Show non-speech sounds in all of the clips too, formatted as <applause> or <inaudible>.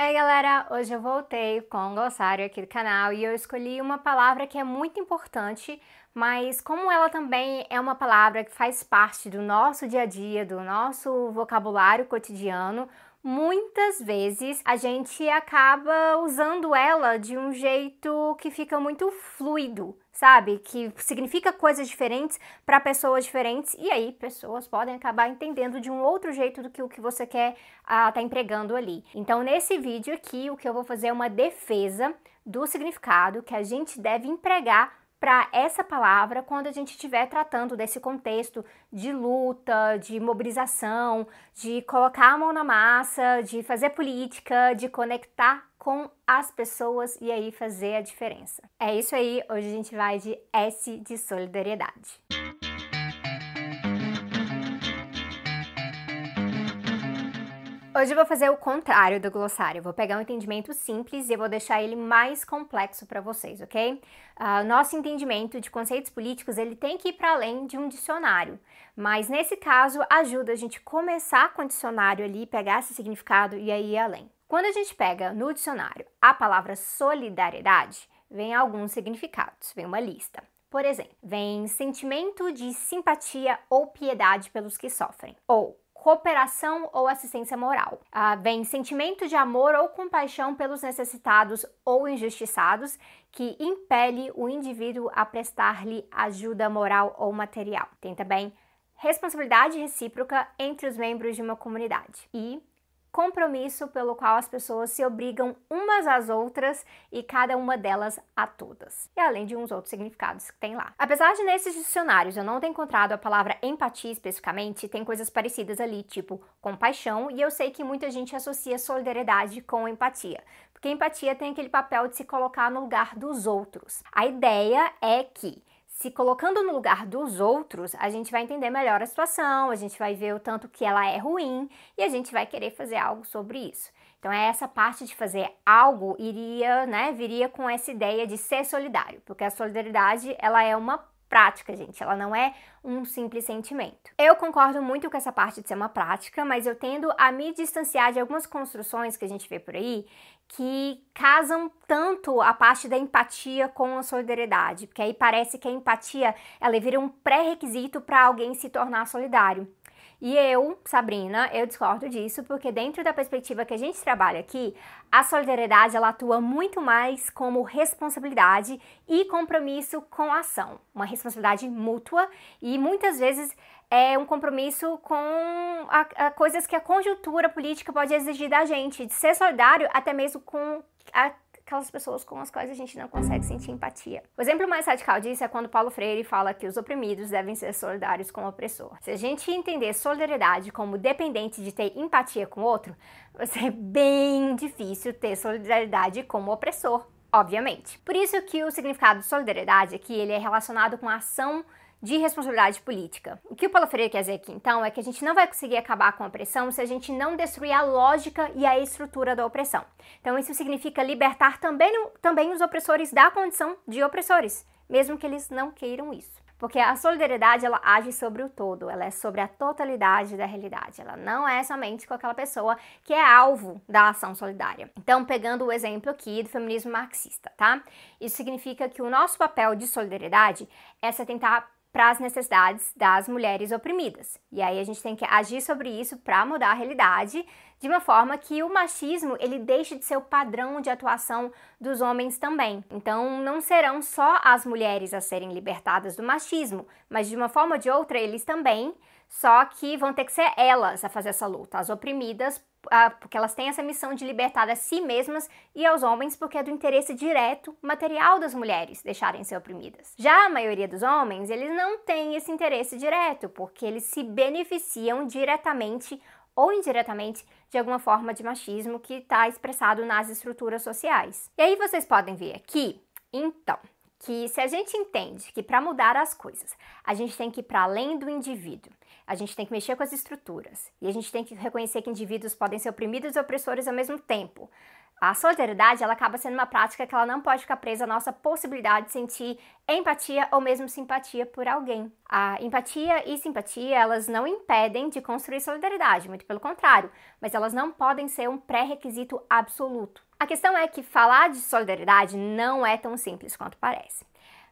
Ei galera, hoje eu voltei com o glossário aqui do canal e eu escolhi uma palavra que é muito importante, mas como ela também é uma palavra que faz parte do nosso dia a dia, do nosso vocabulário cotidiano, muitas vezes a gente acaba usando ela de um jeito que fica muito fluido, sabe? Que significa coisas diferentes para pessoas diferentes e aí pessoas podem acabar entendendo de um outro jeito do que o que você quer estar ah, tá empregando ali. Então, nesse vídeo aqui, o que eu vou fazer é uma defesa do significado que a gente deve empregar para essa palavra quando a gente estiver tratando desse contexto de luta, de mobilização, de colocar a mão na massa, de fazer política, de conectar com as pessoas e aí fazer a diferença. É isso aí, hoje a gente vai de S de solidariedade. Hoje eu vou fazer o contrário do glossário. vou pegar um entendimento simples e vou deixar ele mais complexo para vocês, ok? Uh, nosso entendimento de conceitos políticos ele tem que ir para além de um dicionário, mas nesse caso ajuda a gente começar com o dicionário ali, pegar esse significado e aí ir além. Quando a gente pega no dicionário a palavra solidariedade, vem alguns significados, vem uma lista. Por exemplo, vem sentimento de simpatia ou piedade pelos que sofrem, ou cooperação ou assistência moral. Ah, vem sentimento de amor ou compaixão pelos necessitados ou injustiçados que impele o indivíduo a prestar-lhe ajuda moral ou material. Tem também responsabilidade recíproca entre os membros de uma comunidade. E compromisso pelo qual as pessoas se obrigam umas às outras e cada uma delas a todas. E além de uns outros significados que tem lá. Apesar de nesses dicionários eu não ter encontrado a palavra empatia especificamente, tem coisas parecidas ali, tipo compaixão, e eu sei que muita gente associa solidariedade com empatia. Porque empatia tem aquele papel de se colocar no lugar dos outros. A ideia é que se colocando no lugar dos outros, a gente vai entender melhor a situação, a gente vai ver o tanto que ela é ruim e a gente vai querer fazer algo sobre isso. Então é essa parte de fazer algo iria, né, viria com essa ideia de ser solidário, porque a solidariedade ela é uma prática, gente, ela não é um simples sentimento. Eu concordo muito com essa parte de ser uma prática, mas eu tendo a me distanciar de algumas construções que a gente vê por aí que casam tanto a parte da empatia com a solidariedade, porque aí parece que a empatia ela vira um pré-requisito para alguém se tornar solidário. E eu, Sabrina, eu discordo disso, porque dentro da perspectiva que a gente trabalha aqui, a solidariedade ela atua muito mais como responsabilidade e compromisso com a ação, uma responsabilidade mútua e muitas vezes é um compromisso com a, a coisas que a conjuntura política pode exigir da gente, de ser solidário até mesmo com a aquelas pessoas com as quais a gente não consegue sentir empatia. O exemplo mais radical disso é quando Paulo Freire fala que os oprimidos devem ser solidários com o opressor. Se a gente entender solidariedade como dependente de ter empatia com o outro, vai ser bem difícil ter solidariedade com o opressor, obviamente. Por isso que o significado de solidariedade aqui ele é relacionado com a ação de responsabilidade política. O que o Paulo Freire quer dizer aqui, então, é que a gente não vai conseguir acabar com a opressão se a gente não destruir a lógica e a estrutura da opressão. Então, isso significa libertar também, também os opressores da condição de opressores, mesmo que eles não queiram isso. Porque a solidariedade, ela age sobre o todo, ela é sobre a totalidade da realidade. Ela não é somente com aquela pessoa que é alvo da ação solidária. Então, pegando o exemplo aqui do feminismo marxista, tá? Isso significa que o nosso papel de solidariedade é tentar para as necessidades das mulheres oprimidas. E aí a gente tem que agir sobre isso para mudar a realidade de uma forma que o machismo ele deixe de ser o padrão de atuação dos homens também. Então não serão só as mulheres a serem libertadas do machismo, mas de uma forma ou de outra eles também, só que vão ter que ser elas a fazer essa luta, as oprimidas porque elas têm essa missão de libertar a si mesmas e aos homens, porque é do interesse direto material das mulheres deixarem ser oprimidas. Já a maioria dos homens, eles não têm esse interesse direto, porque eles se beneficiam diretamente ou indiretamente de alguma forma de machismo que está expressado nas estruturas sociais. E aí vocês podem ver aqui, então, que se a gente entende que para mudar as coisas, a gente tem que ir para além do indivíduo, a gente tem que mexer com as estruturas e a gente tem que reconhecer que indivíduos podem ser oprimidos e opressores ao mesmo tempo. A solidariedade, ela acaba sendo uma prática que ela não pode ficar presa à nossa possibilidade de sentir empatia ou mesmo simpatia por alguém. A empatia e simpatia, elas não impedem de construir solidariedade, muito pelo contrário, mas elas não podem ser um pré-requisito absoluto. A questão é que falar de solidariedade não é tão simples quanto parece.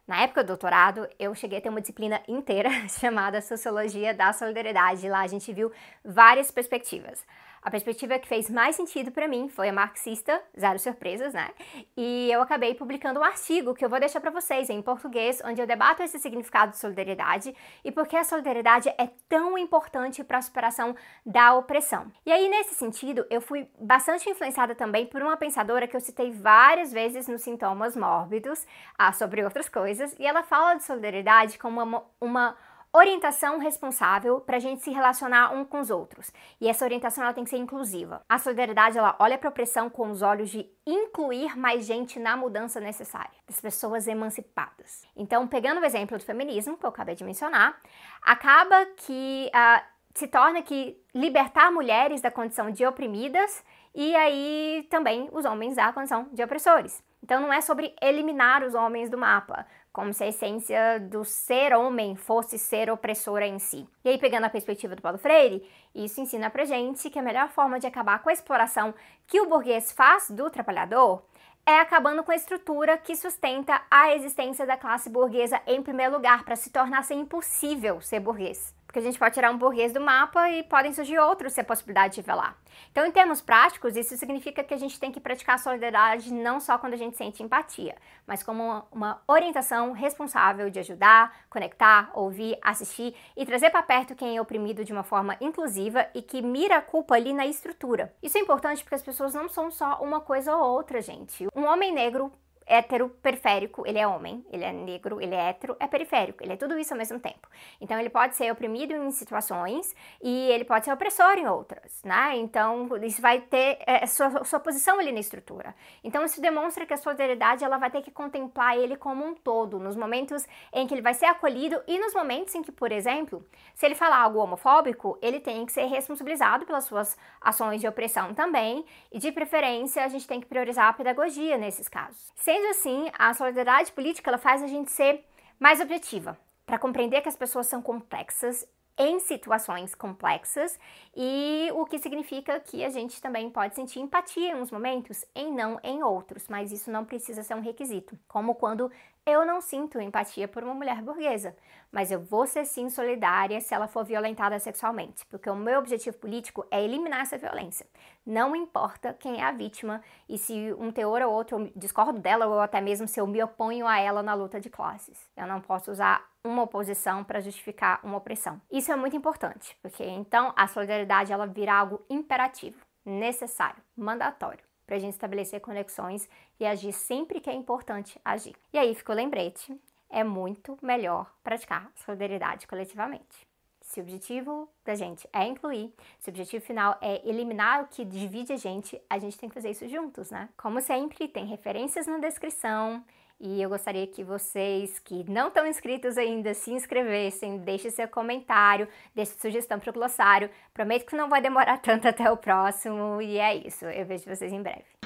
Na época do doutorado, eu cheguei a ter uma disciplina inteira <laughs> chamada Sociologia da Solidariedade. Lá a gente viu várias perspectivas. A perspectiva que fez mais sentido para mim foi a marxista, zero surpresas, né? E eu acabei publicando um artigo que eu vou deixar para vocês em português, onde eu debato esse significado de solidariedade e por que a solidariedade é tão importante para a superação da opressão. E aí, nesse sentido, eu fui bastante influenciada também por uma pensadora que eu citei várias vezes nos Sintomas Mórbidos, ah, sobre outras coisas, e ela fala de solidariedade como uma, uma orientação responsável para a gente se relacionar um com os outros. E essa orientação ela tem que ser inclusiva. A solidariedade ela olha para a opressão com os olhos de incluir mais gente na mudança necessária, das pessoas emancipadas. Então, pegando o exemplo do feminismo que eu acabei de mencionar, acaba que uh, se torna que libertar mulheres da condição de oprimidas e aí também os homens da condição de opressores. Então não é sobre eliminar os homens do mapa, como se a essência do ser homem fosse ser opressora em si. E aí, pegando a perspectiva do Paulo Freire, isso ensina pra gente que a melhor forma de acabar com a exploração que o burguês faz do trabalhador é acabando com a estrutura que sustenta a existência da classe burguesa em primeiro lugar, para se tornar ser impossível ser burguês porque a gente pode tirar um burguês do mapa e podem surgir outros se a possibilidade de ver lá. Então, em termos práticos, isso significa que a gente tem que praticar solidariedade não só quando a gente sente empatia, mas como uma orientação responsável de ajudar, conectar, ouvir, assistir e trazer para perto quem é oprimido de uma forma inclusiva e que mira a culpa ali na estrutura. Isso é importante porque as pessoas não são só uma coisa ou outra, gente. Um homem negro hétero periférico, ele é homem, ele é negro, ele é hétero, é periférico, ele é tudo isso ao mesmo tempo. Então ele pode ser oprimido em situações e ele pode ser opressor em outras, né? Então isso vai ter é, sua, sua posição ali na estrutura. Então isso demonstra que a solidariedade ela vai ter que contemplar ele como um todo, nos momentos em que ele vai ser acolhido e nos momentos em que, por exemplo, se ele falar algo homofóbico, ele tem que ser responsabilizado pelas suas ações de opressão também e de preferência a gente tem que priorizar a pedagogia nesses casos. Sem Sendo assim, a solidariedade política ela faz a gente ser mais objetiva, para compreender que as pessoas são complexas em situações complexas e o que significa que a gente também pode sentir empatia em uns momentos, em não em outros, mas isso não precisa ser um requisito. Como quando eu não sinto empatia por uma mulher burguesa, mas eu vou ser sim solidária se ela for violentada sexualmente, porque o meu objetivo político é eliminar essa violência. Não importa quem é a vítima e se um teor ou outro eu discordo dela ou até mesmo se eu me oponho a ela na luta de classes. Eu não posso usar uma oposição para justificar uma opressão. Isso é muito importante, porque então a solidariedade ela vira algo imperativo, necessário, mandatório para a gente estabelecer conexões e agir sempre que é importante agir. E aí fica o lembrete: é muito melhor praticar solidariedade coletivamente. Se o objetivo da gente é incluir, se o objetivo final é eliminar o que divide a gente, a gente tem que fazer isso juntos, né? Como sempre, tem referências na descrição e eu gostaria que vocês que não estão inscritos ainda se inscrevessem, deixem seu comentário, deixem sugestão para o glossário. Prometo que não vai demorar <laughs> tanto até o próximo. E é isso. Eu vejo vocês em breve.